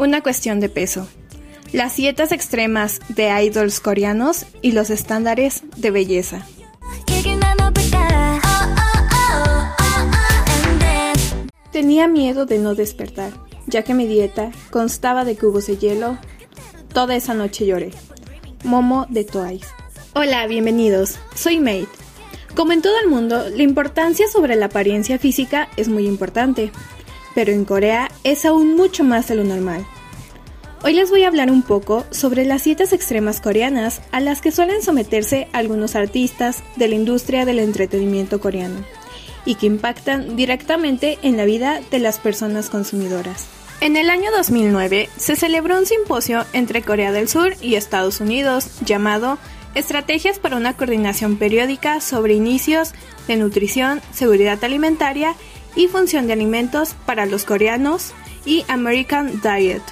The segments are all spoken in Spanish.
una cuestión de peso. Las dietas extremas de idols coreanos y los estándares de belleza. Tenía miedo de no despertar, ya que mi dieta constaba de cubos de hielo. Toda esa noche lloré. Momo de Twice. Hola, bienvenidos. Soy Mate. Como en todo el mundo, la importancia sobre la apariencia física es muy importante, pero en Corea es aún mucho más de lo normal. Hoy les voy a hablar un poco sobre las dietas extremas coreanas a las que suelen someterse algunos artistas de la industria del entretenimiento coreano y que impactan directamente en la vida de las personas consumidoras. En el año 2009 se celebró un simposio entre Corea del Sur y Estados Unidos llamado Estrategias para una coordinación periódica sobre inicios de nutrición, seguridad alimentaria y función de alimentos para los coreanos y American Diet.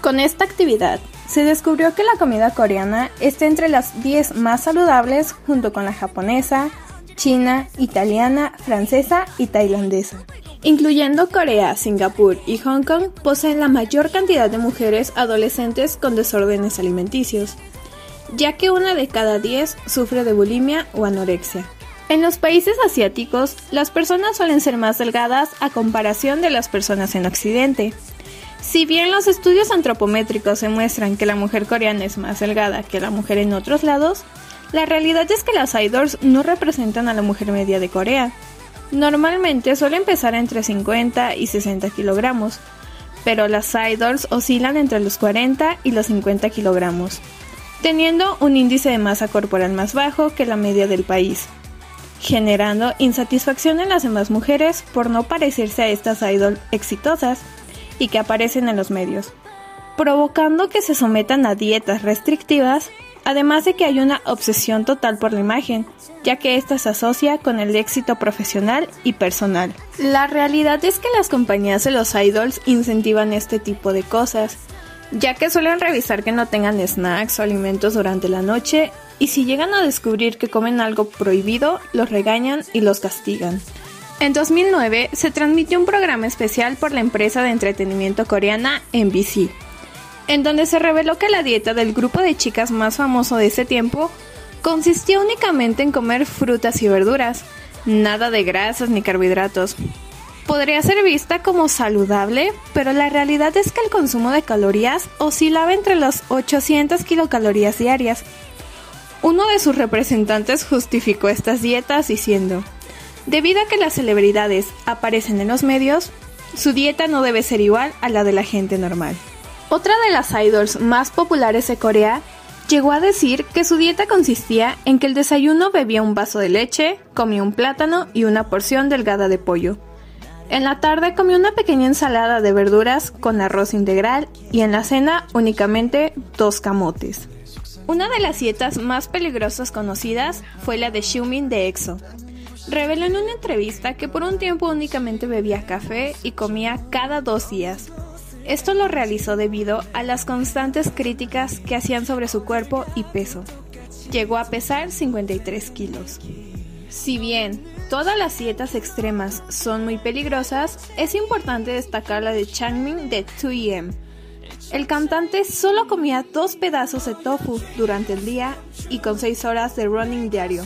Con esta actividad se descubrió que la comida coreana está entre las 10 más saludables junto con la japonesa, china, italiana, francesa y tailandesa. Incluyendo Corea, Singapur y Hong Kong, poseen la mayor cantidad de mujeres adolescentes con desórdenes alimenticios, ya que una de cada 10 sufre de bulimia o anorexia. En los países asiáticos, las personas suelen ser más delgadas a comparación de las personas en Occidente. Si bien los estudios antropométricos demuestran que la mujer coreana es más delgada que la mujer en otros lados, la realidad es que las idols no representan a la mujer media de Corea. Normalmente suele empezar entre 50 y 60 kilogramos, pero las idols oscilan entre los 40 y los 50 kilogramos, teniendo un índice de masa corporal más bajo que la media del país, generando insatisfacción en las demás mujeres por no parecerse a estas idols exitosas y que aparecen en los medios, provocando que se sometan a dietas restrictivas además de que hay una obsesión total por la imagen, ya que ésta se asocia con el éxito profesional y personal. La realidad es que las compañías de los idols incentivan este tipo de cosas, ya que suelen revisar que no tengan snacks o alimentos durante la noche y si llegan a descubrir que comen algo prohibido, los regañan y los castigan. En 2009 se transmitió un programa especial por la empresa de entretenimiento coreana NBC, en donde se reveló que la dieta del grupo de chicas más famoso de ese tiempo consistía únicamente en comer frutas y verduras, nada de grasas ni carbohidratos. Podría ser vista como saludable, pero la realidad es que el consumo de calorías oscilaba entre las 800 kilocalorías diarias. Uno de sus representantes justificó estas dietas diciendo, debido a que las celebridades aparecen en los medios, su dieta no debe ser igual a la de la gente normal. Otra de las idols más populares de Corea llegó a decir que su dieta consistía en que el desayuno bebía un vaso de leche, comía un plátano y una porción delgada de pollo. En la tarde comió una pequeña ensalada de verduras con arroz integral y en la cena únicamente dos camotes. Una de las dietas más peligrosas conocidas fue la de Xiumin de EXO. Reveló en una entrevista que por un tiempo únicamente bebía café y comía cada dos días. Esto lo realizó debido a las constantes críticas que hacían sobre su cuerpo y peso. Llegó a pesar 53 kilos. Si bien todas las dietas extremas son muy peligrosas, es importante destacar la de Changmin de 2EM. El cantante solo comía dos pedazos de tofu durante el día y con 6 horas de running diario.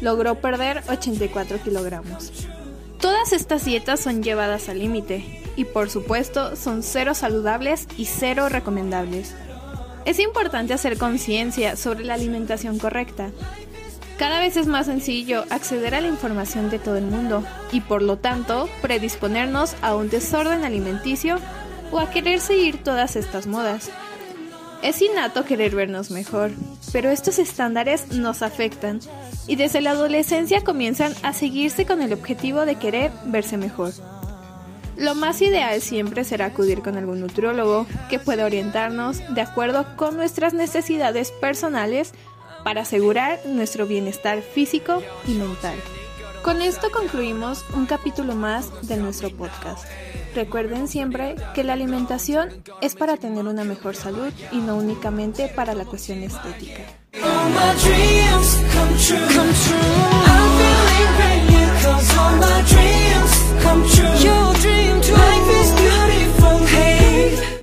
Logró perder 84 kilogramos. Todas estas dietas son llevadas al límite y por supuesto son cero saludables y cero recomendables. Es importante hacer conciencia sobre la alimentación correcta. Cada vez es más sencillo acceder a la información de todo el mundo y por lo tanto predisponernos a un desorden alimenticio o a querer seguir todas estas modas. Es innato querer vernos mejor, pero estos estándares nos afectan y desde la adolescencia comienzan a seguirse con el objetivo de querer verse mejor. Lo más ideal siempre será acudir con algún nutriólogo que pueda orientarnos de acuerdo con nuestras necesidades personales para asegurar nuestro bienestar físico y mental. Con esto concluimos un capítulo más de nuestro podcast. Recuerden siempre que la alimentación es para tener una mejor salud y no únicamente para la cuestión estética.